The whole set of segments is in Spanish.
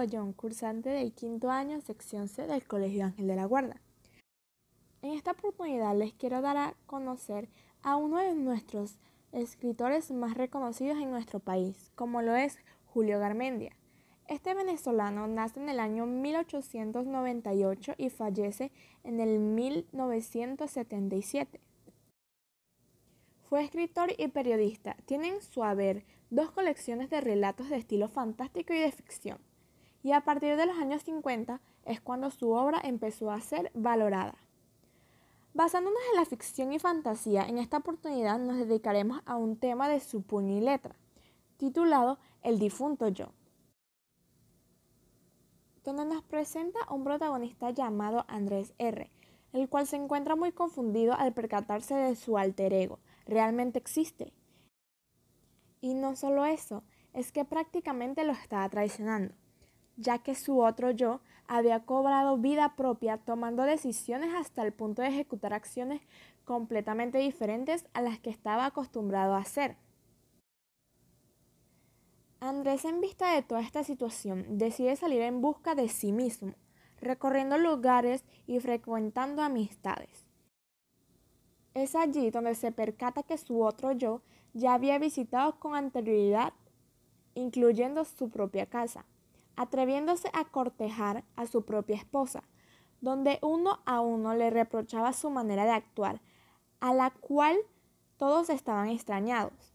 Mogollón, cursante del quinto año, sección C del Colegio Ángel de la Guarda. En esta oportunidad les quiero dar a conocer a uno de nuestros escritores más reconocidos en nuestro país, como lo es Julio Garmendia. Este venezolano nace en el año 1898 y fallece en el 1977. Fue escritor y periodista. Tiene en su haber dos colecciones de relatos de estilo fantástico y de ficción. Y a partir de los años 50 es cuando su obra empezó a ser valorada. Basándonos en la ficción y fantasía, en esta oportunidad nos dedicaremos a un tema de su puño y letra, titulado El difunto yo, donde nos presenta un protagonista llamado Andrés R., el cual se encuentra muy confundido al percatarse de su alter ego, realmente existe. Y no solo eso, es que prácticamente lo estaba traicionando, ya que su otro yo había cobrado vida propia tomando decisiones hasta el punto de ejecutar acciones completamente diferentes a las que estaba acostumbrado a hacer. Andrés, en vista de toda esta situación, decide salir en busca de sí mismo, recorriendo lugares y frecuentando amistades. Es allí donde se percata que su otro yo ya había visitado con anterioridad, incluyendo su propia casa, atreviéndose a cortejar a su propia esposa, donde uno a uno le reprochaba su manera de actuar, a la cual todos estaban extrañados.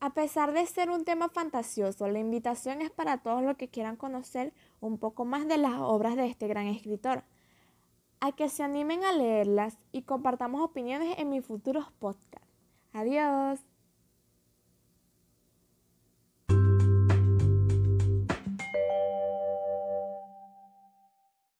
A pesar de ser un tema fantasioso, la invitación es para todos los que quieran conocer un poco más de las obras de este gran escritor a que se animen a leerlas y compartamos opiniones en mis futuros podcasts. Adiós.